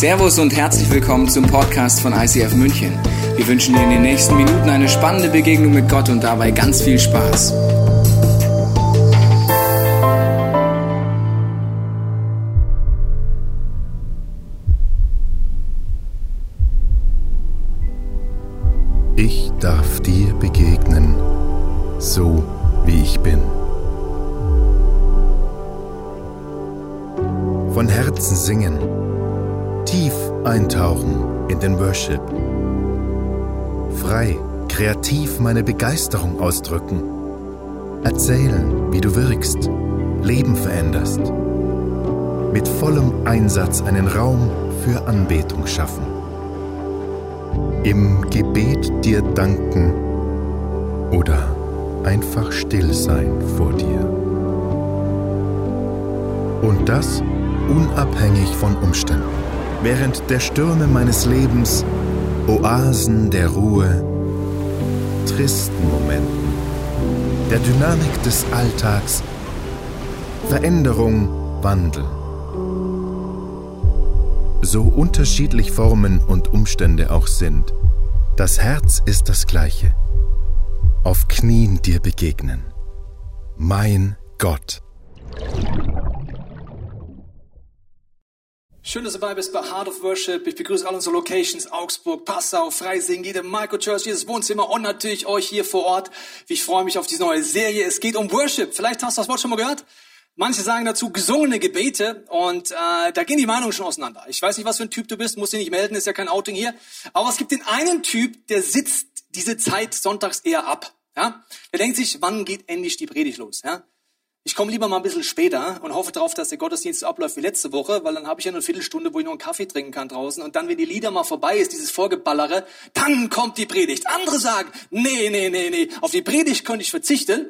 Servus und herzlich willkommen zum Podcast von ICF München. Wir wünschen dir in den nächsten Minuten eine spannende Begegnung mit Gott und dabei ganz viel Spaß. Ich darf dir begegnen, so wie ich bin. Von Herzen singen, tief eintauchen in den Worship. Frei, kreativ meine Begeisterung ausdrücken. Erzählen, wie du wirkst, Leben veränderst. Mit vollem Einsatz einen Raum für Anbetung schaffen. Im Gebet dir danken oder einfach still sein vor dir. Und das unabhängig von Umständen. Während der Stürme meines Lebens, Oasen der Ruhe, tristen Momenten, der Dynamik des Alltags, Veränderung, Wandel. So unterschiedlich Formen und Umstände auch sind, das Herz ist das gleiche. Auf Knien dir begegnen. Mein Gott. Schön, dass du dabei bist bei Heart of Worship. Ich begrüße alle unsere Locations, Augsburg, Passau, Freising, jede Microchurch, jedes Wohnzimmer und natürlich euch hier vor Ort. Ich freue mich auf diese neue Serie. Es geht um Worship. Vielleicht hast du das Wort schon mal gehört. Manche sagen dazu gesungene Gebete und äh, da gehen die Meinungen schon auseinander. Ich weiß nicht, was für ein Typ du bist, musst dich nicht melden, ist ja kein Outing hier. Aber es gibt den einen Typ, der sitzt diese Zeit sonntags eher ab. Ja? Der denkt sich, wann geht endlich die Predigt los? Ja? Ich komme lieber mal ein bisschen später und hoffe darauf, dass der Gottesdienst so abläuft wie letzte Woche, weil dann habe ich ja nur eine Viertelstunde, wo ich noch einen Kaffee trinken kann draußen. Und dann, wenn die Lieder mal vorbei ist, dieses Vorgeballere, dann kommt die Predigt. Andere sagen, nee, nee, nee, nee, auf die Predigt könnte ich verzichten,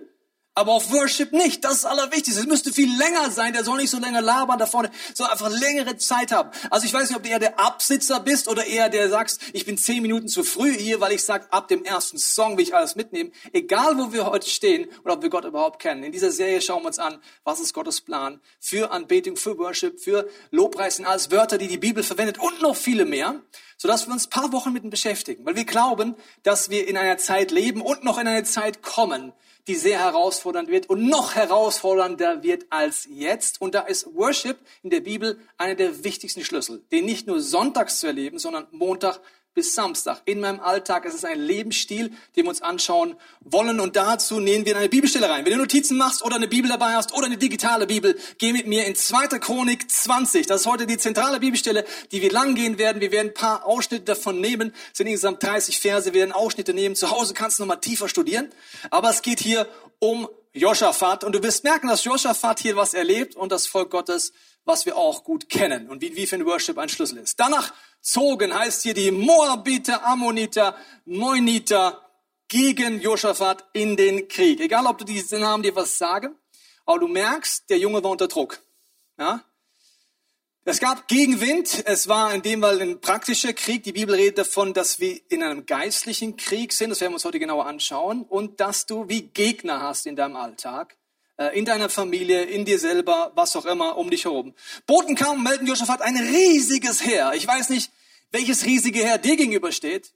aber auf Worship nicht. Das ist Allerwichtigste. Es müsste viel länger sein. Der soll nicht so länger labern da vorne. Soll einfach längere Zeit haben. Also ich weiß nicht, ob du eher der Absitzer bist oder eher der sagst, ich bin zehn Minuten zu früh hier, weil ich sag, ab dem ersten Song will ich alles mitnehmen. Egal, wo wir heute stehen oder ob wir Gott überhaupt kennen. In dieser Serie schauen wir uns an, was ist Gottes Plan für Anbetung, für Worship, für Lobpreis sind alles Wörter, die die Bibel verwendet und noch viele mehr sodass wir uns ein paar Wochen mit ihm beschäftigen, weil wir glauben, dass wir in einer Zeit leben und noch in eine Zeit kommen, die sehr herausfordernd wird und noch herausfordernder wird als jetzt. Und da ist Worship in der Bibel einer der wichtigsten Schlüssel, den nicht nur sonntags zu erleben, sondern Montag bis Samstag. In meinem Alltag ist es ein Lebensstil, den wir uns anschauen wollen. Und dazu nehmen wir in eine Bibelstelle rein. Wenn du Notizen machst oder eine Bibel dabei hast oder eine digitale Bibel, geh mit mir in 2. Chronik 20. Das ist heute die zentrale Bibelstelle, die wir lang gehen werden. Wir werden ein paar Ausschnitte davon nehmen. Es sind insgesamt 30 Verse. Wir werden Ausschnitte nehmen. Zu Hause kannst du nochmal tiefer studieren. Aber es geht hier um Joschafat. Und du wirst merken, dass Joschafat hier was erlebt und das Volk Gottes was wir auch gut kennen und wie, ein Worship ein Schlüssel ist. Danach zogen heißt hier die Moabiter, Ammoniter, Neuniter gegen Josaphat in den Krieg. Egal, ob du diese Namen dir was sagen, aber du merkst, der Junge war unter Druck. Ja? Es gab Gegenwind. Es war in dem Fall ein praktischer Krieg. Die Bibel redet davon, dass wir in einem geistlichen Krieg sind. Das werden wir uns heute genauer anschauen. Und dass du wie Gegner hast in deinem Alltag. Äh, in deiner Familie, in dir selber, was auch immer, um dich herum. Boten kamen und melden, Josaphat ein riesiges Heer. Ich weiß nicht, welches riesige Heer dir gegenübersteht,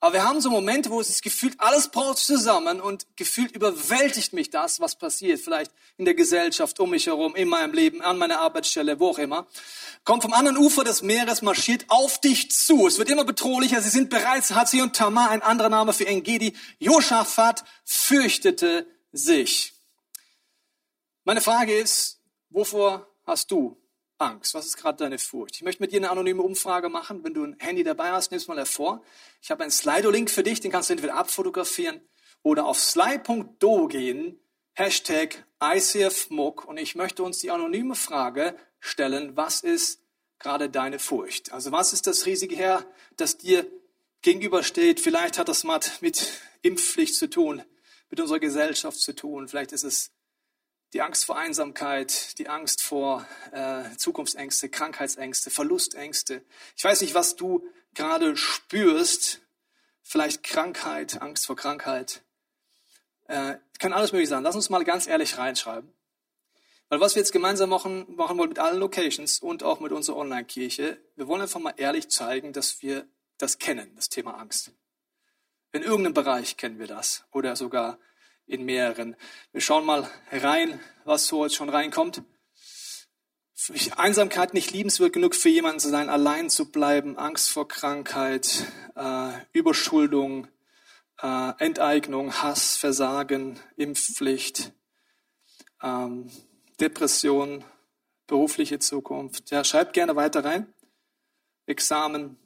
aber wir haben so Momente, wo es sich gefühlt, alles braucht zusammen und gefühlt überwältigt mich das, was passiert, vielleicht in der Gesellschaft, um mich herum, in meinem Leben, an meiner Arbeitsstelle, wo auch immer. Kommt vom anderen Ufer des Meeres, marschiert auf dich zu. Es wird immer bedrohlicher. Sie sind bereits, Hatzi und Tamar, ein anderer Name für Engedi. Josaphat fürchtete sich. Meine Frage ist, wovor hast du Angst? Was ist gerade deine Furcht? Ich möchte mit dir eine anonyme Umfrage machen. Wenn du ein Handy dabei hast, nimm es mal hervor. Ich habe einen Slido-Link für dich, den kannst du entweder abfotografieren oder auf sly.do gehen, Hashtag ICFMUG und ich möchte uns die anonyme Frage stellen, was ist gerade deine Furcht? Also was ist das riesige Herr, das dir gegenübersteht? Vielleicht hat das mit Impfpflicht zu tun, mit unserer Gesellschaft zu tun. Vielleicht ist es die Angst vor Einsamkeit, die Angst vor äh, Zukunftsängste, Krankheitsängste, Verlustängste. Ich weiß nicht, was du gerade spürst. Vielleicht Krankheit, Angst vor Krankheit. Äh, kann alles möglich sein. Lass uns mal ganz ehrlich reinschreiben. Weil was wir jetzt gemeinsam machen, machen wollen mit allen Locations und auch mit unserer Online-Kirche, wir wollen einfach mal ehrlich zeigen, dass wir das kennen, das Thema Angst. In irgendeinem Bereich kennen wir das oder sogar in mehreren. Wir schauen mal rein, was so jetzt schon reinkommt. Einsamkeit nicht liebenswert genug für jemanden zu sein, allein zu bleiben, Angst vor Krankheit, äh, Überschuldung, äh, Enteignung, Hass, Versagen, Impfpflicht, ähm, Depression, berufliche Zukunft. Ja, schreibt gerne weiter rein. Examen,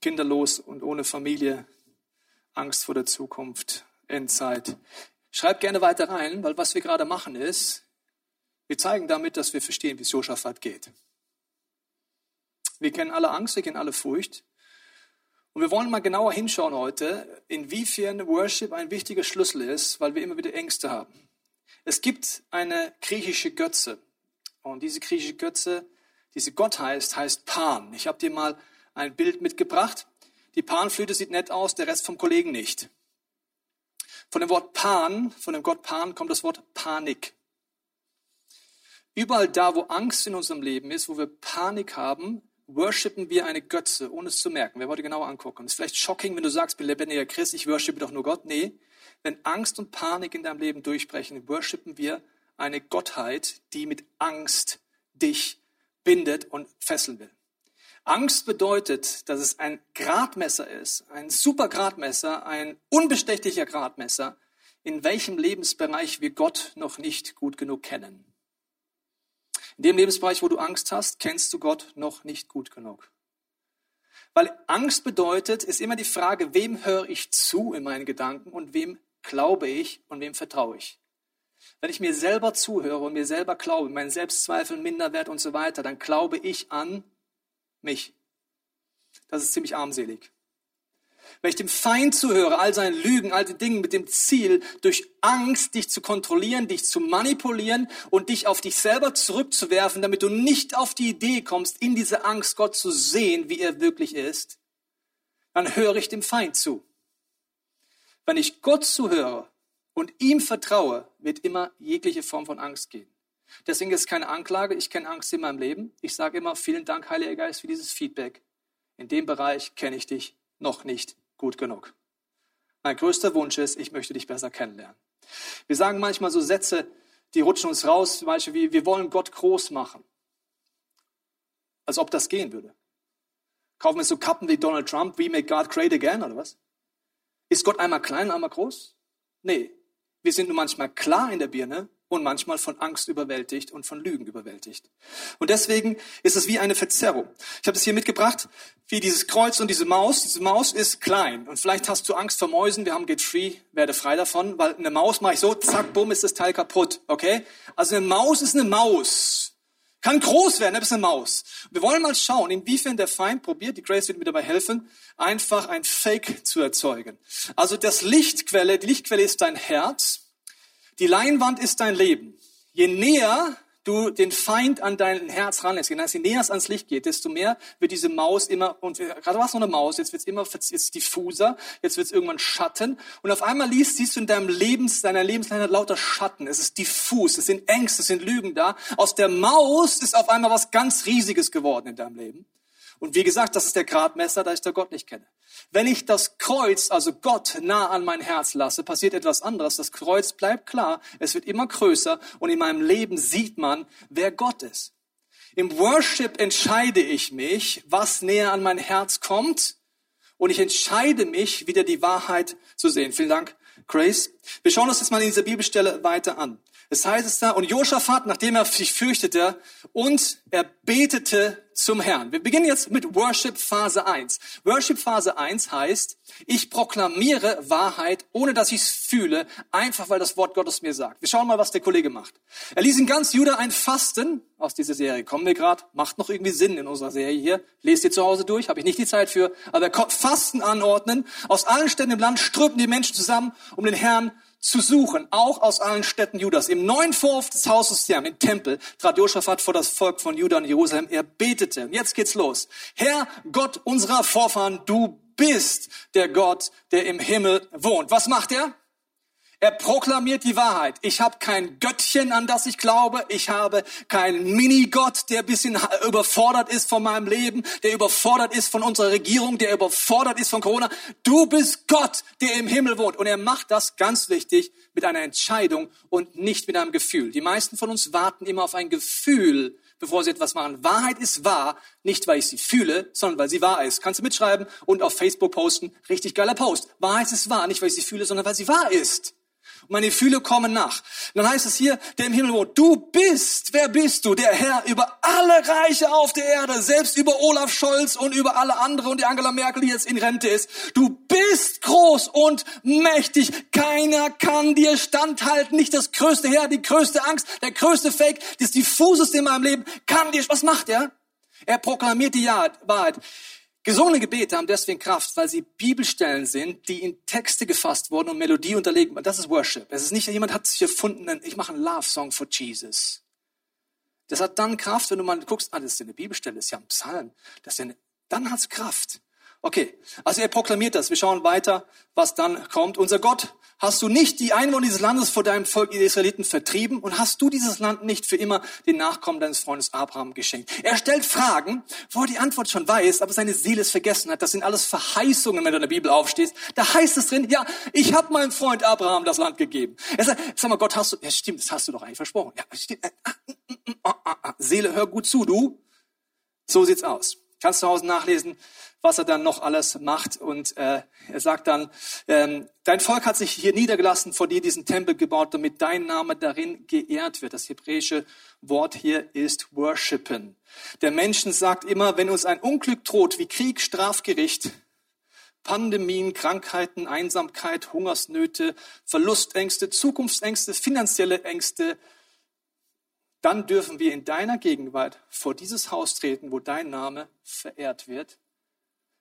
kinderlos und ohne Familie, Angst vor der Zukunft, Endzeit. Schreibt gerne weiter rein, weil was wir gerade machen ist, wir zeigen damit, dass wir verstehen, wie es Josaphat geht. Wir kennen alle Angst, wir kennen alle Furcht. Und wir wollen mal genauer hinschauen heute, inwiefern Worship ein wichtiger Schlüssel ist, weil wir immer wieder Ängste haben. Es gibt eine griechische Götze. Und diese griechische Götze, diese Gott heißt, heißt Pan. Ich habe dir mal ein Bild mitgebracht. Die Panflöte sieht nett aus, der Rest vom Kollegen nicht. Von dem Wort Pan, von dem Gott Pan kommt das Wort Panik. Überall da, wo Angst in unserem Leben ist, wo wir Panik haben, worshipen wir eine Götze, ohne es zu merken. Wer wollte genauer angucken? Ist vielleicht shocking, wenn du sagst, bin lebendiger Christ, ich worshipe doch nur Gott. Nee, wenn Angst und Panik in deinem Leben durchbrechen, worshipen wir eine Gottheit, die mit Angst dich bindet und fesseln will. Angst bedeutet, dass es ein Gradmesser ist, ein super Gradmesser, ein unbestechlicher Gradmesser, in welchem Lebensbereich wir Gott noch nicht gut genug kennen. In dem Lebensbereich, wo du Angst hast, kennst du Gott noch nicht gut genug. Weil Angst bedeutet, ist immer die Frage, wem höre ich zu in meinen Gedanken und wem glaube ich und wem vertraue ich. Wenn ich mir selber zuhöre und mir selber glaube, meinen Selbstzweifel, Minderwert und so weiter, dann glaube ich an mich. Das ist ziemlich armselig. Wenn ich dem Feind zuhöre, all seinen Lügen, all die Dinge mit dem Ziel, durch Angst dich zu kontrollieren, dich zu manipulieren und dich auf dich selber zurückzuwerfen, damit du nicht auf die Idee kommst, in diese Angst Gott zu sehen, wie er wirklich ist, dann höre ich dem Feind zu. Wenn ich Gott zuhöre und ihm vertraue, wird immer jegliche Form von Angst gehen. Deswegen ist es keine Anklage, ich kenne Angst in meinem Leben. Ich sage immer, vielen Dank, Heiliger Geist, für dieses Feedback. In dem Bereich kenne ich dich noch nicht gut genug. Mein größter Wunsch ist, ich möchte dich besser kennenlernen. Wir sagen manchmal so Sätze, die rutschen uns raus, zum Beispiel wie, wir wollen Gott groß machen. Als ob das gehen würde. Kaufen wir so Kappen wie Donald Trump, we make God great again, oder was? Ist Gott einmal klein, einmal groß? Nee. Wir sind nur manchmal klar in der Birne und manchmal von Angst überwältigt und von Lügen überwältigt. Und deswegen ist es wie eine Verzerrung. Ich habe es hier mitgebracht, wie dieses Kreuz und diese Maus. Diese Maus ist klein und vielleicht hast du Angst vor Mäusen. Wir haben Get Free, werde frei davon, weil eine Maus mache ich so, zack, bumm, ist das Teil kaputt. Okay? Also eine Maus ist eine Maus. Kann groß werden, aber ist eine Maus. Wir wollen mal schauen, inwiefern der Feind probiert, die Grace wird mir dabei helfen, einfach ein Fake zu erzeugen. Also das Lichtquelle, die Lichtquelle ist dein Herz die Leinwand ist dein Leben. Je näher du den Feind an dein Herz ranlässt, je näher es ans Licht geht, desto mehr wird diese Maus immer, und gerade war es noch eine Maus, jetzt wird es immer jetzt diffuser, jetzt wird es irgendwann Schatten. Und auf einmal liest, siehst du in deinem Lebens, deiner Lebensleine lauter Schatten. Es ist diffus, es sind Ängste, es sind Lügen da. Aus der Maus ist auf einmal was ganz Riesiges geworden in deinem Leben. Und wie gesagt, das ist der Gradmesser, da ich der Gott nicht kenne. Wenn ich das Kreuz, also Gott, nah an mein Herz lasse, passiert etwas anderes. Das Kreuz bleibt klar, es wird immer größer und in meinem Leben sieht man, wer Gott ist. Im Worship entscheide ich mich, was näher an mein Herz kommt und ich entscheide mich, wieder die Wahrheit zu sehen. Vielen Dank, Grace. Wir schauen uns jetzt mal in dieser Bibelstelle weiter an. Es heißt es da, und Josaphat, nachdem er sich fürchtete, und er betete zum Herrn. Wir beginnen jetzt mit Worship Phase 1. Worship Phase 1 heißt, ich proklamiere Wahrheit, ohne dass ich es fühle, einfach weil das Wort Gottes mir sagt. Wir schauen mal, was der Kollege macht. Er ließ in ganz Juda ein Fasten aus dieser Serie. Kommen wir gerade, macht noch irgendwie Sinn in unserer Serie hier. Lest ihr zu Hause durch, habe ich nicht die Zeit für. Aber er Fasten anordnen. Aus allen Städten im Land strömten die Menschen zusammen, um den Herrn zu suchen, auch aus allen Städten Judas. Im neuen Vorhof des Hauses Herrn, im Tempel, trat Josaphat vor das Volk von Juda und Jerusalem. Er betete. Und jetzt geht's los. Herr Gott unserer Vorfahren, du bist der Gott, der im Himmel wohnt. Was macht er? Er proklamiert die Wahrheit. Ich habe kein Göttchen, an das ich glaube. Ich habe keinen Minigott, der bisschen überfordert ist von meinem Leben, der überfordert ist von unserer Regierung, der überfordert ist von Corona. Du bist Gott, der im Himmel wohnt. Und er macht das ganz wichtig mit einer Entscheidung und nicht mit einem Gefühl. Die meisten von uns warten immer auf ein Gefühl, bevor sie etwas machen. Wahrheit ist wahr, nicht weil ich sie fühle, sondern weil sie wahr ist. Kannst du mitschreiben und auf Facebook posten. Richtig geiler Post. Wahrheit ist wahr, nicht weil ich sie fühle, sondern weil sie wahr ist. Und meine Gefühle kommen nach. Dann heißt es hier, der im Himmel wohnt, du bist, wer bist du? Der Herr über alle Reiche auf der Erde, selbst über Olaf Scholz und über alle andere und die Angela Merkel, die jetzt in Rente ist. Du bist groß und mächtig. Keiner kann dir standhalten. Nicht das größte Herr, die größte Angst, der größte Fake, das diffuseste in meinem Leben kann dir, was macht er? Er proklamiert die Wahrheit. Gesungene Gebete haben deswegen Kraft, weil sie Bibelstellen sind, die in Texte gefasst wurden und Melodie unterlegt. Das ist Worship. Es ist nicht, jemand hat sich erfunden, ich mache einen Love-Song for Jesus. Das hat dann Kraft, wenn du mal guckst, ah, das ist ja eine Bibelstelle, das ist ja ein Psalm. Das ist ja eine, dann hat es Kraft. Okay, also er proklamiert das. Wir schauen weiter, was dann kommt. Unser Gott, hast du nicht die Einwohner dieses Landes vor deinem Volk, die Israeliten, vertrieben und hast du dieses Land nicht für immer den Nachkommen deines Freundes Abraham geschenkt? Er stellt Fragen, wo er die Antwort schon weiß, aber seine Seele es vergessen hat. Das sind alles Verheißungen, wenn du in der Bibel aufstehst. Da heißt es drin, ja, ich habe meinem Freund Abraham das Land gegeben. Er sagt, sag mal, Gott, hast du, ja stimmt, das hast du doch eigentlich versprochen. Ja, stimmt. Seele, hör gut zu, du. So sieht's aus. Kannst du zu Hause nachlesen, was er dann noch alles macht. Und äh, er sagt dann, ähm, dein Volk hat sich hier niedergelassen, vor dir diesen Tempel gebaut, damit dein Name darin geehrt wird. Das hebräische Wort hier ist worshipen. Der Menschen sagt immer, wenn uns ein Unglück droht, wie Krieg, Strafgericht, Pandemien, Krankheiten, Einsamkeit, Hungersnöte, Verlustängste, Zukunftsängste, finanzielle Ängste, dann dürfen wir in deiner Gegenwart vor dieses Haus treten, wo dein Name verehrt wird.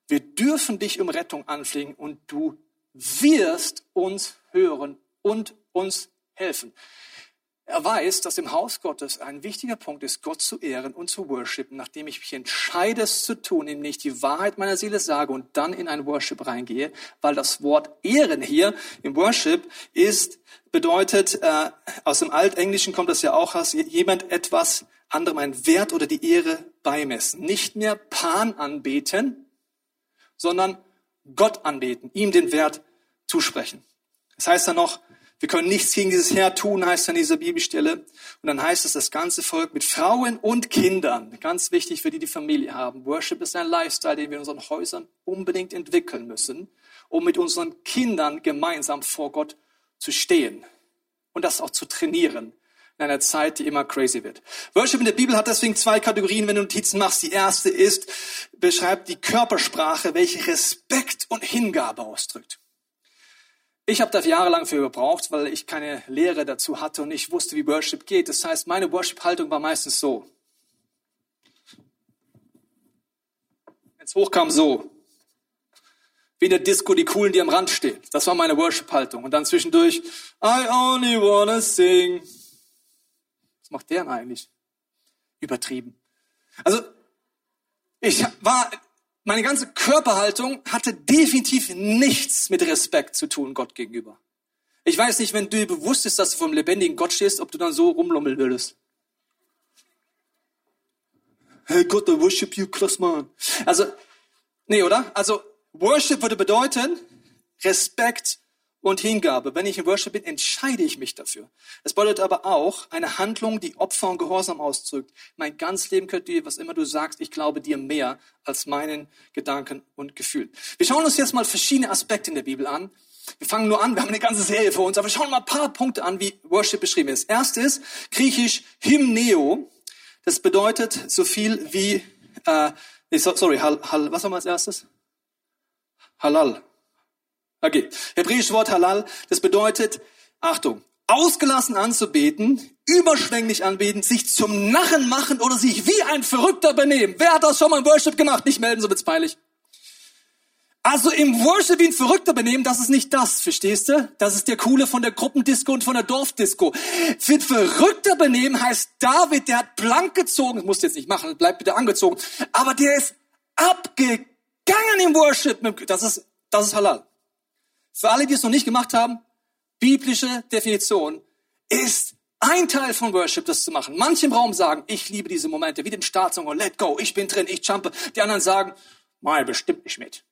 Wir dürfen dich um Rettung anflehen und du wirst uns hören und uns helfen. Er weiß, dass im Haus Gottes ein wichtiger Punkt ist, Gott zu ehren und zu worshipen, nachdem ich mich entscheide, es zu tun, nämlich die Wahrheit meiner Seele sage und dann in ein Worship reingehe, weil das Wort Ehren hier im Worship ist bedeutet, äh, aus dem Altenglischen kommt das ja auch aus, jemand etwas anderem einen Wert oder die Ehre beimessen. Nicht mehr Pan anbeten, sondern Gott anbeten, ihm den Wert zusprechen. Das heißt dann noch, wir können nichts gegen dieses Herr tun, heißt an dieser Bibelstelle. Und dann heißt es, das ganze Volk mit Frauen und Kindern, ganz wichtig für die, die Familie haben. Worship ist ein Lifestyle, den wir in unseren Häusern unbedingt entwickeln müssen, um mit unseren Kindern gemeinsam vor Gott zu stehen und das auch zu trainieren in einer Zeit, die immer crazy wird. Worship in der Bibel hat deswegen zwei Kategorien, wenn du Notizen machst. Die erste ist, beschreibt die Körpersprache, welche Respekt und Hingabe ausdrückt. Ich habe da jahrelang für gebraucht, weil ich keine Lehre dazu hatte und ich wusste, wie Worship geht. Das heißt, meine Worship-Haltung war meistens so. Wenn es hochkam, so wie in der Disco die Coolen, die am Rand stehen. Das war meine Worship-Haltung. Und dann zwischendurch, I only wanna sing. Was macht der denn eigentlich? Übertrieben. Also, ich war, meine ganze Körperhaltung hatte definitiv nichts mit Respekt zu tun Gott gegenüber. Ich weiß nicht, wenn du dir bewusst bist, dass du vom lebendigen Gott stehst, ob du dann so rumlummeln würdest. Hey Gott, I worship you, krass, man. Also, nee, oder? Also, Worship würde bedeuten Respekt und Hingabe. Wenn ich in Worship bin, entscheide ich mich dafür. Es bedeutet aber auch eine Handlung, die Opfer und Gehorsam ausdrückt. Mein ganzes Leben gehört dir, was immer du sagst, ich glaube dir mehr als meinen Gedanken und Gefühlen. Wir schauen uns jetzt mal verschiedene Aspekte in der Bibel an. Wir fangen nur an, wir haben eine ganze Serie vor uns, aber wir schauen mal ein paar Punkte an, wie Worship beschrieben ist. Erstes, griechisch Hymneo. Das bedeutet so viel wie, äh, sorry, hal, hal, was haben wir als erstes? Halal. Okay. Hebräisches Wort Halal, das bedeutet, Achtung, ausgelassen anzubeten, überschwänglich anbeten, sich zum Narren machen oder sich wie ein Verrückter benehmen. Wer hat das schon mal im Worship gemacht? Nicht melden, so wird's peinlich. Also im Worship wie ein Verrückter benehmen, das ist nicht das, verstehst du? Das ist der Coole von der Gruppendisco und von der Dorfdisco. Für ein Verrückter benehmen heißt David, der hat blank gezogen, das musst du jetzt nicht machen, bleib bitte angezogen, aber der ist abgegangen im Worship. Das ist, das ist halal. Für alle, die es noch nicht gemacht haben, biblische Definition ist ein Teil von Worship, das zu machen. Manche im Raum sagen, ich liebe diese Momente, wie dem Startsong, oh, let go, ich bin drin, ich jumpe. Die anderen sagen, mal bestimmt nicht mit.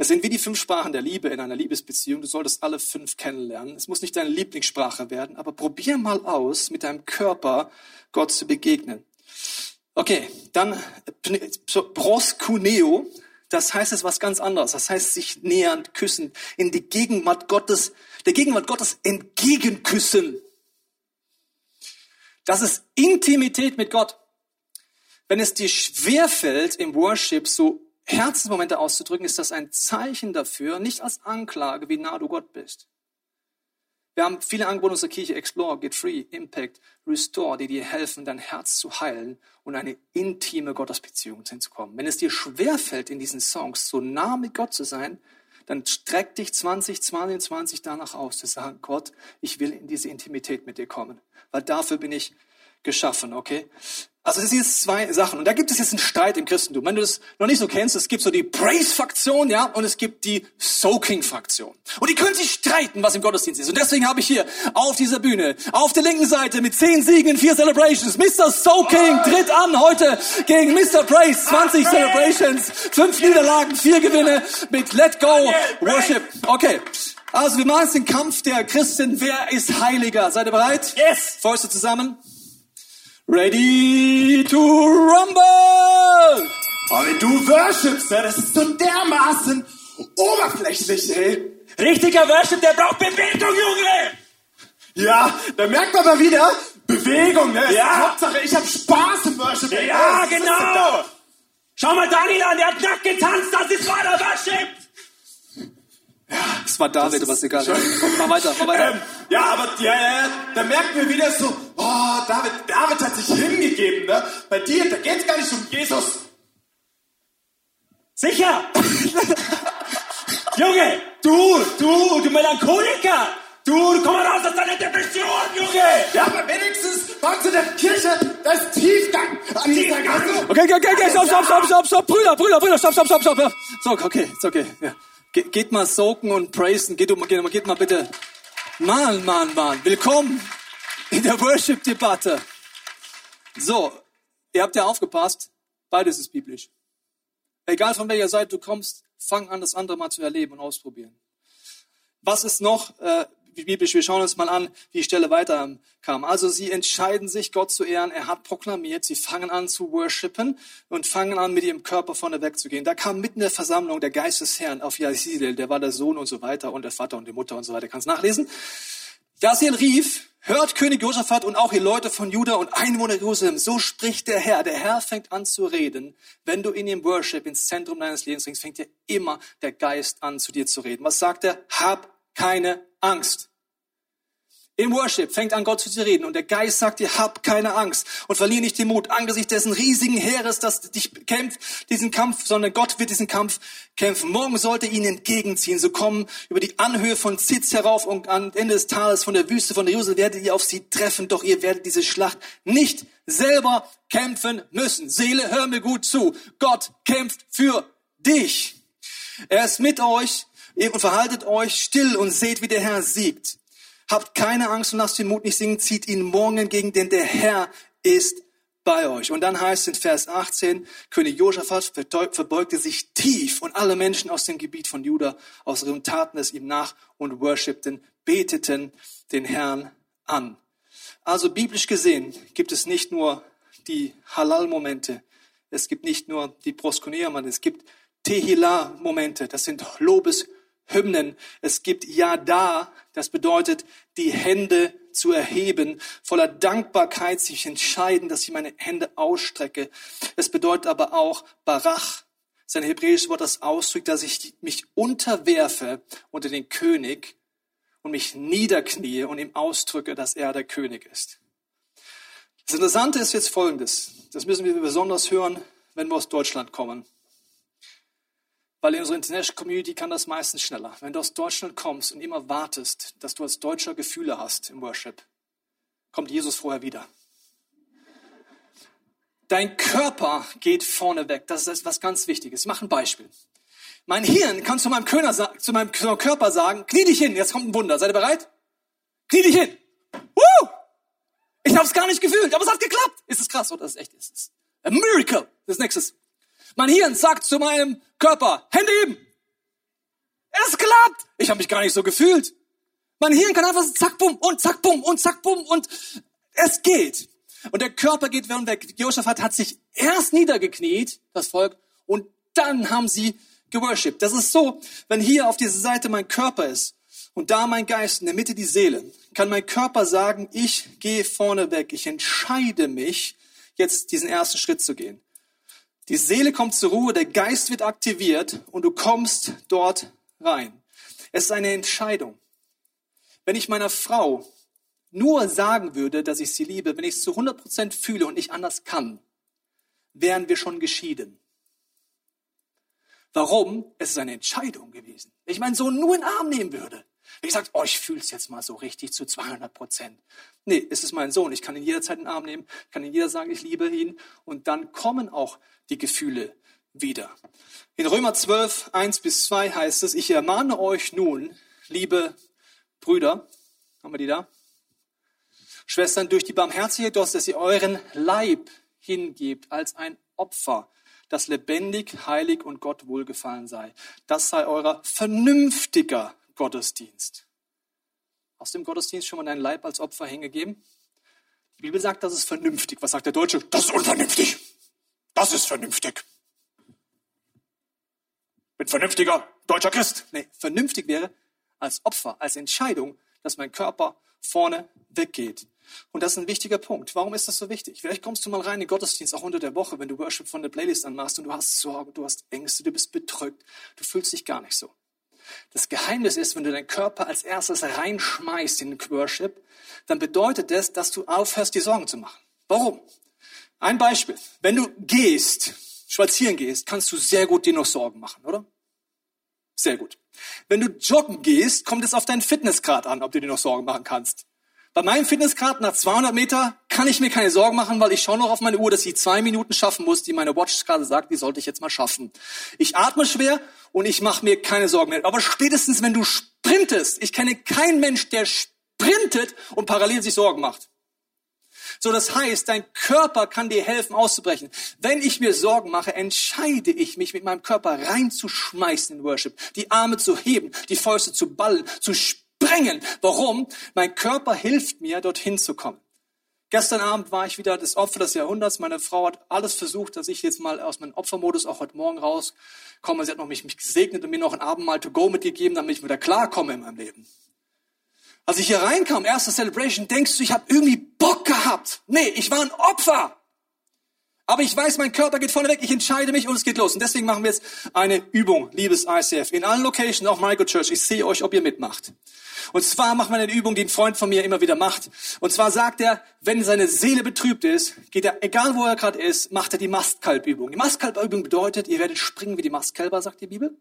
Es sind wie die fünf Sprachen der Liebe in einer Liebesbeziehung. Du solltest alle fünf kennenlernen. Es muss nicht deine Lieblingssprache werden, aber probier mal aus, mit deinem Körper Gott zu begegnen. Okay, dann proskuneo, das heißt es was ganz anderes. Das heißt sich nähern, küssen, in die Gegenwart Gottes, der Gegenwart Gottes entgegenküssen. Das ist Intimität mit Gott. Wenn es dir schwerfällt, im Worship so Herzensmomente auszudrücken, ist das ein Zeichen dafür, nicht als Anklage, wie nah du Gott bist. Wir haben viele Angebote unserer Kirche, Explore, Get Free, Impact, Restore, die dir helfen, dein Herz zu heilen und eine intime Gottesbeziehung hinzukommen. Wenn es dir schwerfällt, in diesen Songs so nah mit Gott zu sein, dann streck dich 2022 danach aus, zu sagen, Gott, ich will in diese Intimität mit dir kommen, weil dafür bin ich geschaffen, okay? Also das sind jetzt zwei Sachen. Und da gibt es jetzt einen Streit im Christentum. Wenn du das noch nicht so kennst, es gibt so die Praise-Fraktion, ja, und es gibt die Soaking-Fraktion. Und die können sich streiten, was im Gottesdienst ist. Und deswegen habe ich hier auf dieser Bühne, auf der linken Seite mit zehn Siegen in vier Celebrations, Mr. Soaking tritt an heute gegen Mr. Praise, 20 Celebrations, fünf Niederlagen, vier Gewinne mit Let Go Worship. Okay. Also wir machen jetzt den Kampf der Christen. Wer ist heiliger? Seid ihr bereit? Yes! Fäuste zusammen. Ready to rumble! Aber wenn du worshipst, das ist so dermaßen oberflächlich, ey. Richtiger Worship, der braucht Bewegung, Junge! Ja, da merkt man mal wieder, Bewegung, ne? Ja. Hauptsache, ich hab Spaß im Worship. Ja, Ja, genau! Schau mal Daniel an, der hat nackt getanzt, das ist wahrer Worship! Es war David, aber ist egal. Mach weiter, mach weiter. Ähm, ja, aber ja, ja, da merkt man wieder so, oh, David, David hat sich hingegeben, ne? Bei dir, da geht's gar nicht um Jesus. Sicher! Junge, du, du, du Melancholiker! Du, komm mal raus aus deiner Depression, Junge! Ja, aber wenigstens uns in der Kirche, da ist Tiefgang. An dieser Gasse. Okay, okay, okay, okay, stopp, stopp, stopp, stopp, stopp, Brüder, Brüder, Brüder, stopp, stopp, stopp, stopp. So, okay, ist okay. Ja. Ge geht mal soaken und praisen, geht, geht, geht mal bitte. Mann, Mann, Mann, willkommen in der Worship-Debatte. So, ihr habt ja aufgepasst, beides ist biblisch. Egal von welcher Seite du kommst, fang an, das andere mal zu erleben und ausprobieren. Was ist noch äh, biblisch? Wir schauen uns mal an, wie die Stelle weiter ähm, kam. Also sie entscheiden sich, Gott zu ehren. Er hat proklamiert. Sie fangen an zu worshipen und fangen an, mit ihrem Körper vorne wegzugehen. Da kam mitten in der Versammlung der Geist des Herrn auf Jasil, der war der Sohn und so weiter und der Vater und die Mutter und so weiter. Kannst nachlesen. Jasil rief, hört König Josaphat und auch ihr Leute von Juda und Einwohner Jerusalem, so spricht der Herr. Der Herr fängt an zu reden. Wenn du in dem Worship ins Zentrum deines Lebens bringst, fängt dir immer der Geist an, zu dir zu reden. Was sagt er? Hab keine Angst. Im Worship fängt an, Gott zu reden und der Geist sagt dir, hab keine Angst und verliere nicht den Mut angesichts dessen riesigen Heeres, das dich kämpft, diesen Kampf, sondern Gott wird diesen Kampf kämpfen. Morgen sollte ihn entgegenziehen. So kommen über die Anhöhe von Zitz herauf und am Ende des Tales von der Wüste von Jerusalem werdet ihr auf sie treffen, doch ihr werdet diese Schlacht nicht selber kämpfen müssen. Seele, hör mir gut zu. Gott kämpft für dich. Er ist mit euch und verhaltet euch still und seht, wie der Herr siegt. Habt keine Angst und lasst den Mut nicht singen, zieht ihn morgen entgegen, denn der Herr ist bei euch. Und dann heißt es in Vers 18, König Josaphat verbeugte sich tief und alle Menschen aus dem Gebiet von Juda aus ihren taten es ihm nach und worshipten, beteten den Herrn an. Also biblisch gesehen gibt es nicht nur die Halal-Momente, es gibt nicht nur die Proskunea-Momente, es gibt Tehillah-Momente, das sind Lobeshymnen. Es gibt Yada, das bedeutet, die Hände zu erheben, voller Dankbarkeit sich entscheiden, dass ich meine Hände ausstrecke. Es bedeutet aber auch Barach, sein hebräisches Wort, das ausdrückt, dass ich mich unterwerfe unter den König und mich niederknie und ihm ausdrücke, dass er der König ist. Das Interessante ist jetzt Folgendes. Das müssen wir besonders hören, wenn wir aus Deutschland kommen. Weil in unserer International Community kann das meistens schneller. Wenn du aus Deutschland kommst und immer wartest, dass du als Deutscher Gefühle hast im Worship, kommt Jesus vorher wieder. Dein Körper geht vorne weg. Das ist was ganz Wichtiges. Ich mache ein Beispiel. Mein Hirn kann zu meinem, Köner, zu meinem Körper sagen, knie dich hin, jetzt kommt ein Wunder. Seid ihr bereit? Knie dich hin. Woo! Ich habe es gar nicht gefühlt, aber es hat geklappt. Ist es krass oder ist es echt? Ist es a miracle? Das nächstes. Mein Hirn sagt zu meinem Körper, Hände heben. Es klappt. Ich habe mich gar nicht so gefühlt. Mein Hirn kann einfach so zack, bumm und zack, bumm und zack, bumm und es geht. Und der Körper geht weg. Josaphat hat sich erst niedergekniet, das Volk, und dann haben sie geworshipped. Das ist so, wenn hier auf dieser Seite mein Körper ist und da mein Geist, in der Mitte die Seele, kann mein Körper sagen, ich gehe vorne weg. Ich entscheide mich, jetzt diesen ersten Schritt zu gehen. Die Seele kommt zur Ruhe, der Geist wird aktiviert und du kommst dort rein. Es ist eine Entscheidung. Wenn ich meiner Frau nur sagen würde, dass ich sie liebe, wenn ich es zu 100 Prozent fühle und nicht anders kann, wären wir schon geschieden. Warum? Es ist eine Entscheidung gewesen. Wenn ich meinen Sohn nur in den Arm nehmen würde, ich sage, oh, ich fühle es jetzt mal so richtig zu 200 Prozent. Nee, es ist mein Sohn. Ich kann ihn jederzeit in den Arm nehmen, kann ihn jeder sagen, ich liebe ihn. Und dann kommen auch die Gefühle wieder. In Römer 12, 1 bis 2 heißt es, ich ermahne euch nun, liebe Brüder, haben wir die da? Schwestern, durch die Barmherzigkeit Gottes, dass ihr euren Leib hingebt als ein Opfer, das lebendig, heilig und Gott wohlgefallen sei. Das sei euer vernünftiger Gottesdienst. Hast du im Gottesdienst schon mal deinen Leib als Opfer hingegeben? Die Bibel sagt, das ist vernünftig. Was sagt der Deutsche? Das ist unvernünftig. Das ist vernünftig. Bin vernünftiger deutscher Christ. Nee, vernünftig wäre als Opfer, als Entscheidung, dass mein Körper vorne weggeht. Und das ist ein wichtiger Punkt. Warum ist das so wichtig? Vielleicht kommst du mal rein in den Gottesdienst, auch unter der Woche, wenn du Worship von der Playlist anmachst und du hast Sorgen, du hast Ängste, du bist bedrückt, du fühlst dich gar nicht so. Das Geheimnis ist, wenn du deinen Körper als erstes reinschmeißt in den Worship, dann bedeutet das, dass du aufhörst, dir Sorgen zu machen. Warum? Ein Beispiel. Wenn du gehst, spazieren gehst, kannst du sehr gut dir noch Sorgen machen, oder? Sehr gut. Wenn du joggen gehst, kommt es auf deinen Fitnessgrad an, ob du dir noch Sorgen machen kannst. Bei meinem Fitnessgrad nach 200 Meter kann ich mir keine Sorgen machen, weil ich schaue noch auf meine Uhr, dass ich zwei Minuten schaffen muss, die meine Watch gerade sagt, die sollte ich jetzt mal schaffen. Ich atme schwer und ich mache mir keine Sorgen mehr. Aber spätestens, wenn du sprintest, ich kenne keinen Mensch, der sprintet und parallel sich Sorgen macht. So, das heißt, dein Körper kann dir helfen auszubrechen. Wenn ich mir Sorgen mache, entscheide ich mich mit meinem Körper reinzuschmeißen in Worship, die Arme zu heben, die Fäuste zu ballen, zu sprengen. Warum? Mein Körper hilft mir, dorthin zu kommen. Gestern Abend war ich wieder das Opfer des Jahrhunderts. Meine Frau hat alles versucht, dass ich jetzt mal aus meinem Opfermodus auch heute Morgen rauskomme. Sie hat noch mich, mich gesegnet und mir noch ein Abendmahl to go mitgegeben, damit ich wieder klarkomme in meinem Leben. Als ich hier reinkam, erste Celebration, denkst du, ich habe irgendwie Bock gehabt. Nee, ich war ein Opfer. Aber ich weiß, mein Körper geht vorne weg, ich entscheide mich und es geht los. Und deswegen machen wir jetzt eine Übung, liebes ICF. In allen Locations, auch Michael Church. Ich sehe euch, ob ihr mitmacht. Und zwar machen wir eine Übung, die ein Freund von mir immer wieder macht. Und zwar sagt er, wenn seine Seele betrübt ist, geht er, egal wo er gerade ist, macht er die Mastkalbübung. Die Mastkalbübung bedeutet, ihr werdet springen wie die Mastkälber, sagt die Bibel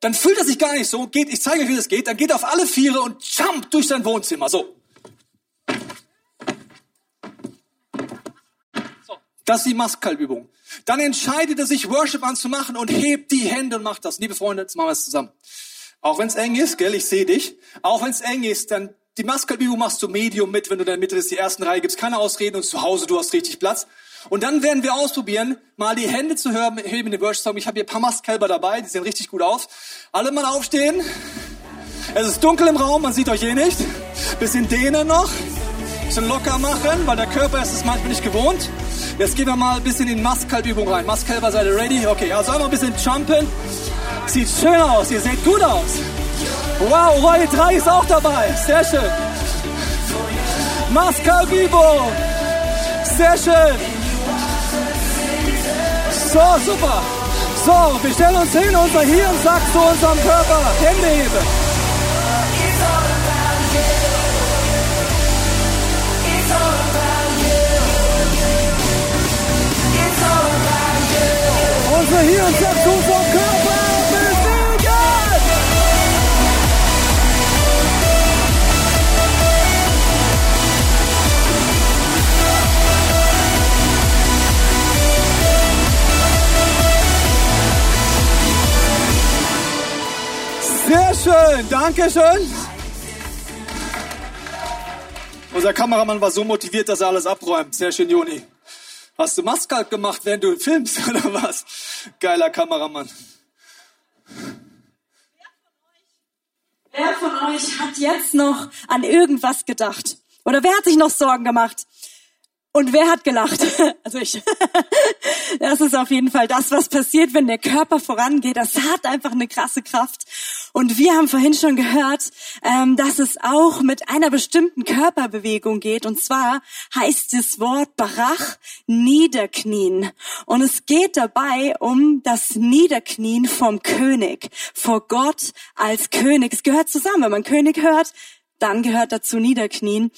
dann fühlt er sich gar nicht so, geht, ich zeige euch, wie das geht, dann geht er auf alle Viere und jumpt durch sein Wohnzimmer, so. so. Das ist die Maskalbübung. Dann entscheidet er sich, Worship anzumachen und hebt die Hände und macht das. Liebe Freunde, jetzt machen wir es zusammen. Auch wenn es eng ist, gell, ich sehe dich. Auch wenn es eng ist, dann die Maskalbübung machst du Medium mit, wenn du in der Mitte ist, die ersten Reihe, gibt's keine Ausreden und zu Hause, du hast richtig Platz. Und dann werden wir ausprobieren, mal die Hände zu hören, heben in den Worship Song. Ich habe hier ein paar Mastkälber dabei, die sehen richtig gut aus. Alle mal aufstehen. Es ist dunkel im Raum, man sieht euch eh nicht. Bisschen dehnen noch. Bisschen locker machen, weil der Körper ist es manchmal nicht gewohnt. Jetzt gehen wir mal ein bisschen in Mastkalbübung rein. Mastkälber, seid ihr ready? Okay, also einmal ein bisschen jumpen. Sieht schön aus, ihr seht gut aus. Wow, Roy 3 ist auch dabei. Sehr schön. Maskalbübung. Sehr schön. So, super. So, wir stellen uns hin, unser Hirn sagt zu unserem Körper, Hände heben. Unser Hirn sagt zu unserem Körper, Dankeschön, Dankeschön. Unser Kameramann war so motiviert, dass er alles abräumt. Sehr schön, Joni. Hast du Maskat gemacht, während du filmst, oder was? Geiler Kameramann. Wer von euch hat jetzt noch an irgendwas gedacht? Oder wer hat sich noch Sorgen gemacht? Und wer hat gelacht? Also ich. Das ist auf jeden Fall das, was passiert, wenn der Körper vorangeht. Das hat einfach eine krasse Kraft. Und wir haben vorhin schon gehört, ähm, dass es auch mit einer bestimmten Körperbewegung geht. Und zwar heißt das Wort Barach niederknien. Und es geht dabei um das Niederknien vom König, vor Gott als König. Es gehört zusammen. Wenn man König hört, dann gehört dazu Niederknien.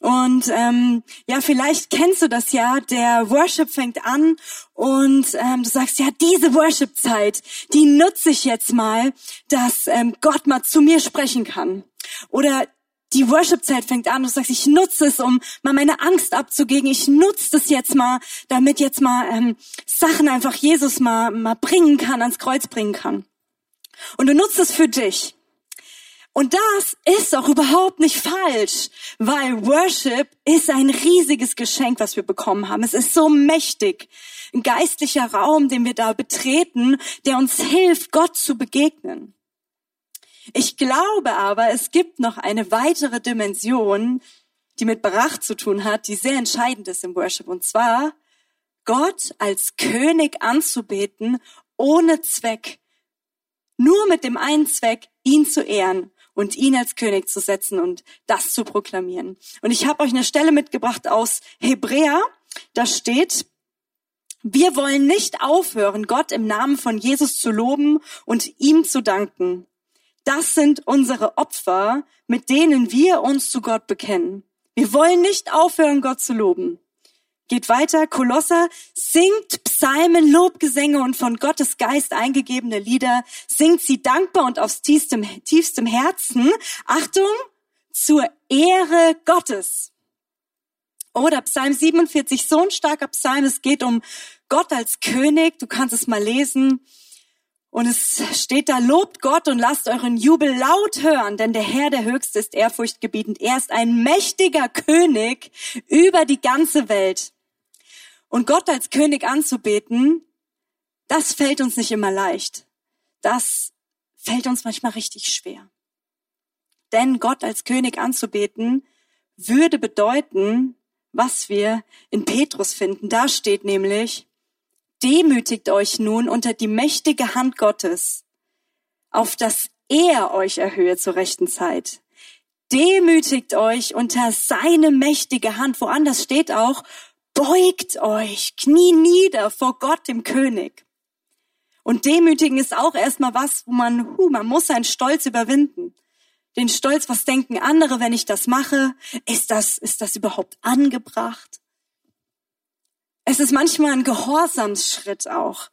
Und ähm, ja, vielleicht kennst du das ja, der Worship fängt an und ähm, du sagst, ja, diese Worship-Zeit, die nutze ich jetzt mal, dass ähm, Gott mal zu mir sprechen kann. Oder die Worship-Zeit fängt an, du sagst, ich nutze es, um mal meine Angst abzugeben. Ich nutze das jetzt mal, damit jetzt mal ähm, Sachen einfach Jesus mal, mal bringen kann, ans Kreuz bringen kann. Und du nutzt es für dich. Und das ist auch überhaupt nicht falsch, weil Worship ist ein riesiges Geschenk, was wir bekommen haben. Es ist so mächtig. Ein geistlicher Raum, den wir da betreten, der uns hilft, Gott zu begegnen. Ich glaube aber, es gibt noch eine weitere Dimension, die mit Barach zu tun hat, die sehr entscheidend ist im Worship. Und zwar, Gott als König anzubeten, ohne Zweck. Nur mit dem einen Zweck, ihn zu ehren und ihn als König zu setzen und das zu proklamieren. Und ich habe euch eine Stelle mitgebracht aus Hebräer. Da steht, wir wollen nicht aufhören, Gott im Namen von Jesus zu loben und ihm zu danken. Das sind unsere Opfer, mit denen wir uns zu Gott bekennen. Wir wollen nicht aufhören, Gott zu loben. Geht weiter, Kolosser, singt Psalmen, Lobgesänge und von Gottes Geist eingegebene Lieder, singt sie dankbar und aus tiefstem, tiefstem Herzen, Achtung, zur Ehre Gottes. Oder Psalm 47, so ein starker Psalm, es geht um Gott als König, du kannst es mal lesen. Und es steht da, lobt Gott und lasst euren Jubel laut hören, denn der Herr der Höchste ist ehrfurchtgebietend. Er ist ein mächtiger König über die ganze Welt. Und Gott als König anzubeten, das fällt uns nicht immer leicht. Das fällt uns manchmal richtig schwer. Denn Gott als König anzubeten, würde bedeuten, was wir in Petrus finden. Da steht nämlich, demütigt euch nun unter die mächtige Hand Gottes, auf dass er euch erhöhe zur rechten Zeit. Demütigt euch unter seine mächtige Hand. Woanders steht auch, beugt euch, knie nieder vor Gott, dem König. Und demütigen ist auch erstmal was, wo man, hu, man muss seinen Stolz überwinden. Den Stolz, was denken andere, wenn ich das mache? Ist das, ist das überhaupt angebracht? Es ist manchmal ein Gehorsamsschritt auch,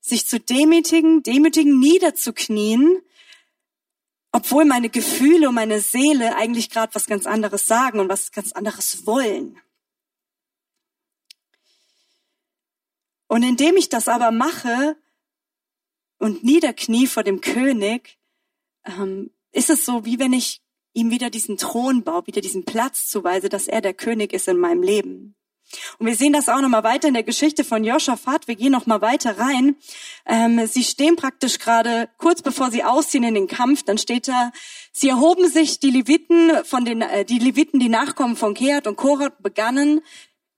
sich zu demütigen, demütigen, niederzuknien, obwohl meine Gefühle und meine Seele eigentlich gerade was ganz anderes sagen und was ganz anderes wollen. Und indem ich das aber mache und niederknie vor dem König, ähm, ist es so, wie wenn ich ihm wieder diesen Thron baue, wieder diesen Platz zuweise, dass er der König ist in meinem Leben. Und wir sehen das auch nochmal weiter in der Geschichte von Joschafat. Wir gehen nochmal weiter rein. Ähm, sie stehen praktisch gerade kurz bevor sie ausziehen in den Kampf. Dann steht da, sie erhoben sich die Leviten von den, äh, die Leviten, die Nachkommen von Kehat und Korat begannen,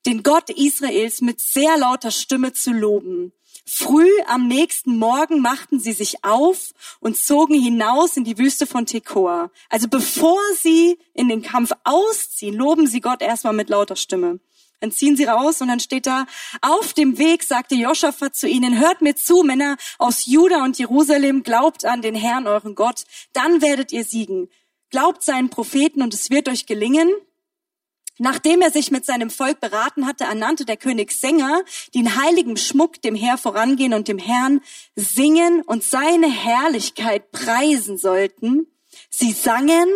den Gott Israels mit sehr lauter Stimme zu loben. Früh am nächsten Morgen machten sie sich auf und zogen hinaus in die Wüste von Tekoa. Also bevor sie in den Kampf ausziehen, loben sie Gott erstmal mit lauter Stimme. Dann ziehen sie raus und dann steht da, auf dem Weg sagte Joschafat zu ihnen, hört mir zu, Männer aus Juda und Jerusalem, glaubt an den Herrn, euren Gott, dann werdet ihr siegen. Glaubt seinen Propheten und es wird euch gelingen. Nachdem er sich mit seinem Volk beraten hatte, ernannte der König Sänger, die in heiligem Schmuck dem Herr vorangehen und dem Herrn singen und seine Herrlichkeit preisen sollten. Sie sangen,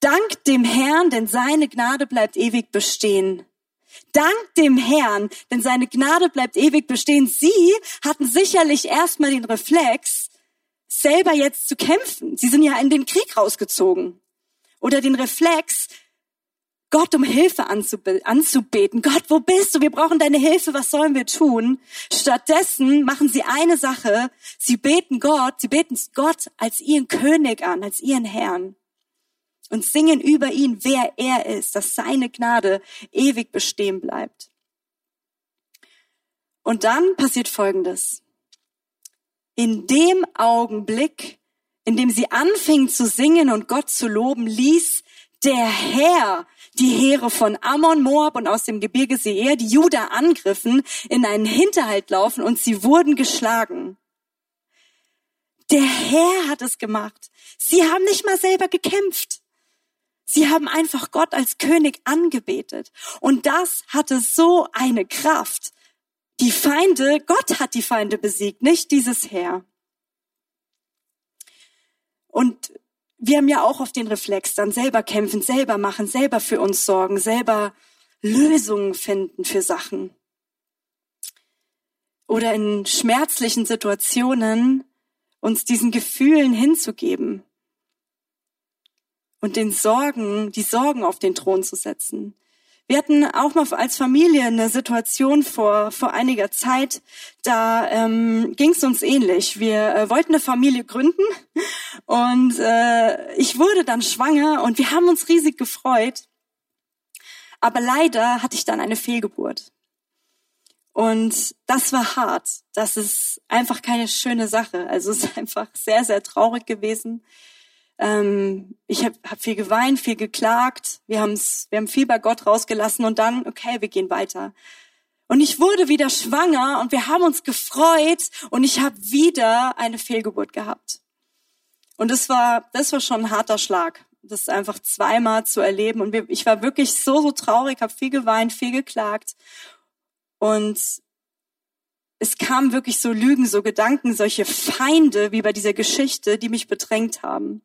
Dank dem Herrn, denn seine Gnade bleibt ewig bestehen. Dank dem Herrn, denn seine Gnade bleibt ewig bestehen. Sie hatten sicherlich erstmal den Reflex, selber jetzt zu kämpfen. Sie sind ja in den Krieg rausgezogen. Oder den Reflex, Gott um Hilfe anzubeten. Gott, wo bist du? Wir brauchen deine Hilfe. Was sollen wir tun? Stattdessen machen sie eine Sache. Sie beten Gott, sie beten Gott als ihren König an, als ihren Herrn. Und singen über ihn, wer er ist, dass seine Gnade ewig bestehen bleibt. Und dann passiert Folgendes. In dem Augenblick, in dem sie anfingen zu singen und Gott zu loben, ließ der Herr die Heere von Ammon, Moab und aus dem Gebirge Seir, die Juda angriffen, in einen Hinterhalt laufen und sie wurden geschlagen. Der Herr hat es gemacht. Sie haben nicht mal selber gekämpft. Sie haben einfach Gott als König angebetet. Und das hatte so eine Kraft. Die Feinde, Gott hat die Feinde besiegt, nicht dieses Herr. Und wir haben ja auch auf den Reflex, dann selber kämpfen, selber machen, selber für uns sorgen, selber Lösungen finden für Sachen. Oder in schmerzlichen Situationen uns diesen Gefühlen hinzugeben und den Sorgen, die Sorgen auf den Thron zu setzen. Wir hatten auch mal als Familie eine Situation vor, vor einiger Zeit, da ähm, ging es uns ähnlich. Wir äh, wollten eine Familie gründen und äh, ich wurde dann schwanger und wir haben uns riesig gefreut. Aber leider hatte ich dann eine Fehlgeburt. Und das war hart. Das ist einfach keine schöne Sache. Also es ist einfach sehr, sehr traurig gewesen. Ähm, ich habe hab viel geweint, viel geklagt. Wir, haben's, wir haben viel bei Gott rausgelassen und dann, okay, wir gehen weiter. Und ich wurde wieder schwanger und wir haben uns gefreut und ich habe wieder eine Fehlgeburt gehabt. Und das war, das war schon ein harter Schlag, das einfach zweimal zu erleben. Und wir, ich war wirklich so, so traurig, habe viel geweint, viel geklagt. Und es kamen wirklich so Lügen, so Gedanken, solche Feinde wie bei dieser Geschichte, die mich bedrängt haben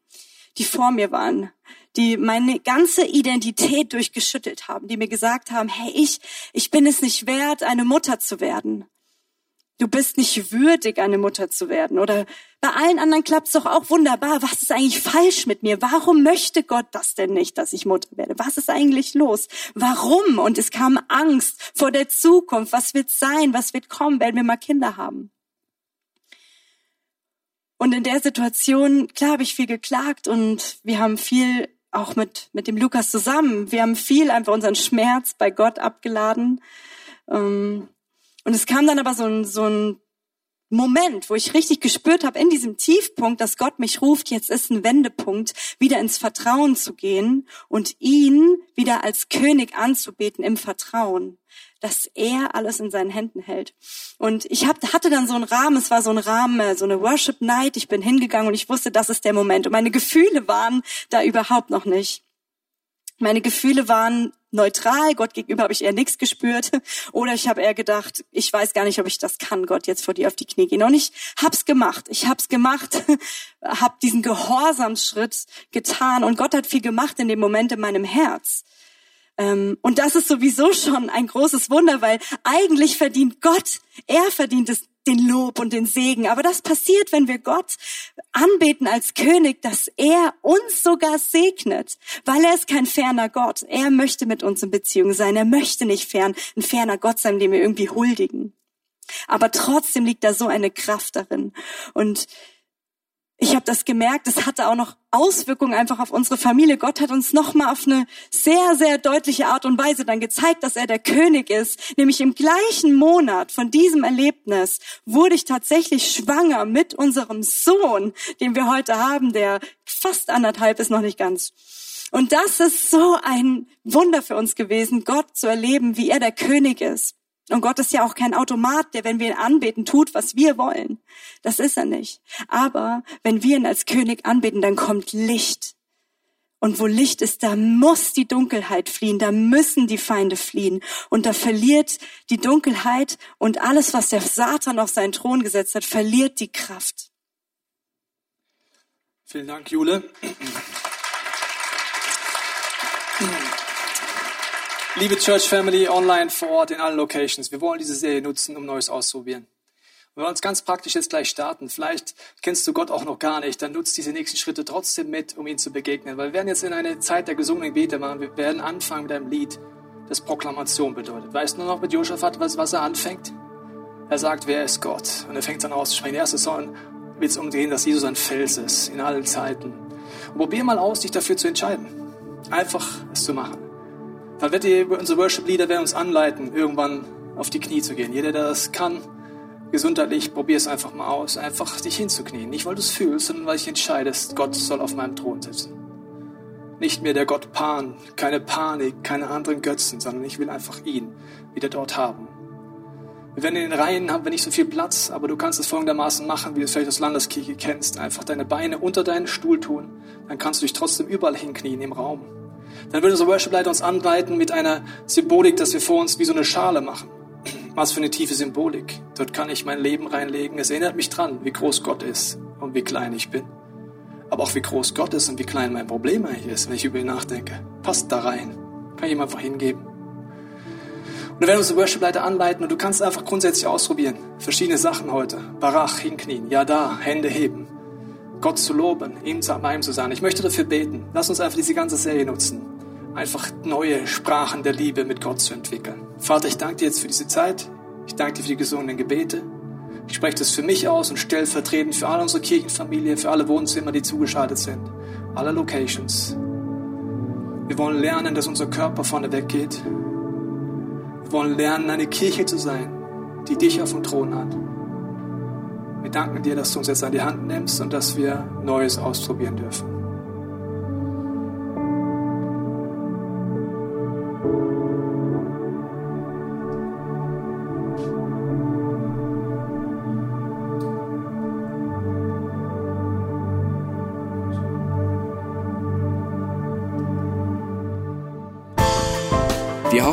die vor mir waren, die meine ganze Identität durchgeschüttelt haben, die mir gesagt haben, hey, ich, ich bin es nicht wert, eine Mutter zu werden. Du bist nicht würdig, eine Mutter zu werden. Oder bei allen anderen klappt es doch auch wunderbar. Was ist eigentlich falsch mit mir? Warum möchte Gott das denn nicht, dass ich Mutter werde? Was ist eigentlich los? Warum? Und es kam Angst vor der Zukunft. Was wird sein? Was wird kommen? Werden wir mal Kinder haben? Und in der Situation, klar, habe ich viel geklagt und wir haben viel auch mit, mit dem Lukas zusammen. Wir haben viel einfach unseren Schmerz bei Gott abgeladen. Ähm, und es kam dann aber so ein, so ein Moment, wo ich richtig gespürt habe in diesem Tiefpunkt, dass Gott mich ruft, jetzt ist ein Wendepunkt, wieder ins Vertrauen zu gehen und ihn wieder als König anzubeten im Vertrauen dass er alles in seinen Händen hält. Und ich hab, hatte dann so einen Rahmen, es war so ein Rahmen, äh, so eine Worship Night, ich bin hingegangen und ich wusste, das ist der Moment. Und meine Gefühle waren da überhaupt noch nicht. Meine Gefühle waren neutral, Gott gegenüber habe ich eher nichts gespürt. Oder ich habe eher gedacht, ich weiß gar nicht, ob ich das kann, Gott jetzt vor dir auf die Knie gehen. Und ich hab's gemacht. Ich hab's gemacht, hab diesen Gehorsamsschritt getan. Und Gott hat viel gemacht in dem Moment in meinem Herz. Ähm, und das ist sowieso schon ein großes Wunder, weil eigentlich verdient Gott, er verdient es den Lob und den Segen. Aber das passiert, wenn wir Gott anbeten als König, dass er uns sogar segnet, weil er ist kein ferner Gott. Er möchte mit uns in Beziehung sein. Er möchte nicht fern, ein ferner Gott sein, dem wir irgendwie huldigen. Aber trotzdem liegt da so eine Kraft darin. Und ich habe das gemerkt, es hatte auch noch Auswirkungen einfach auf unsere Familie. Gott hat uns nochmal auf eine sehr, sehr deutliche Art und Weise dann gezeigt, dass er der König ist. Nämlich im gleichen Monat von diesem Erlebnis wurde ich tatsächlich schwanger mit unserem Sohn, den wir heute haben, der fast anderthalb ist, noch nicht ganz. Und das ist so ein Wunder für uns gewesen, Gott zu erleben, wie er der König ist. Und Gott ist ja auch kein Automat, der, wenn wir ihn anbeten, tut, was wir wollen. Das ist er nicht. Aber wenn wir ihn als König anbeten, dann kommt Licht. Und wo Licht ist, da muss die Dunkelheit fliehen, da müssen die Feinde fliehen. Und da verliert die Dunkelheit und alles, was der Satan auf seinen Thron gesetzt hat, verliert die Kraft. Vielen Dank, Jule. Liebe Church Family, online, vor Ort, in allen Locations, wir wollen diese Serie nutzen, um Neues auszuprobieren. Wir wollen uns ganz praktisch jetzt gleich starten. Vielleicht kennst du Gott auch noch gar nicht. Dann nutzt diese nächsten Schritte trotzdem mit, um ihm zu begegnen. Weil wir werden jetzt in eine Zeit der gesungenen Gebete machen. Wir werden anfangen mit einem Lied, das Proklamation bedeutet. Weißt du noch mit Josaphat, was, was er anfängt? Er sagt, wer ist Gott? Und er fängt dann auszusprechen. Erste Song wird es umgehen, dass Jesus ein Fels ist in allen Zeiten. Und probier mal aus, dich dafür zu entscheiden. Einfach es zu machen. Dann wird die, unsere Worship-Leader werden uns anleiten, irgendwann auf die Knie zu gehen. Jeder, der das kann, gesundheitlich, probier es einfach mal aus, einfach dich hinzuknien. Nicht, weil du es fühlst, sondern weil ich entscheidest, Gott soll auf meinem Thron sitzen. Nicht mehr der Gott Pan, keine Panik, keine anderen Götzen, sondern ich will einfach ihn wieder dort haben. Wir werden in den Reihen haben wir nicht so viel Platz, aber du kannst es folgendermaßen machen, wie du es vielleicht aus Landeskirche kennst. Einfach deine Beine unter deinen Stuhl tun, dann kannst du dich trotzdem überall hinknien im Raum. Dann würde unser Worship-Leiter uns anleiten mit einer Symbolik, dass wir vor uns wie so eine Schale machen. Was für eine tiefe Symbolik. Dort kann ich mein Leben reinlegen. Es erinnert mich dran, wie groß Gott ist und wie klein ich bin. Aber auch wie groß Gott ist und wie klein mein Problem eigentlich ist, wenn ich über ihn nachdenke. Passt da rein. Kann ich ihm einfach hingeben. Und dann werden unsere Worship-Leiter anleiten und du kannst einfach grundsätzlich ausprobieren. Verschiedene Sachen heute. Barach, hinknien, ja da, Hände heben. Gott zu loben, ihm zu, bei zu sein. Ich möchte dafür beten. Lass uns einfach diese ganze Serie nutzen einfach neue Sprachen der Liebe mit Gott zu entwickeln. Vater, ich danke dir jetzt für diese Zeit. Ich danke dir für die gesungenen Gebete. Ich spreche das für mich aus und stellvertretend für alle unsere Kirchenfamilie, für alle Wohnzimmer, die zugeschaltet sind, alle Locations. Wir wollen lernen, dass unser Körper vorne weggeht. Wir wollen lernen, eine Kirche zu sein, die dich auf dem Thron hat. Wir danken dir, dass du uns jetzt an die Hand nimmst und dass wir Neues ausprobieren dürfen.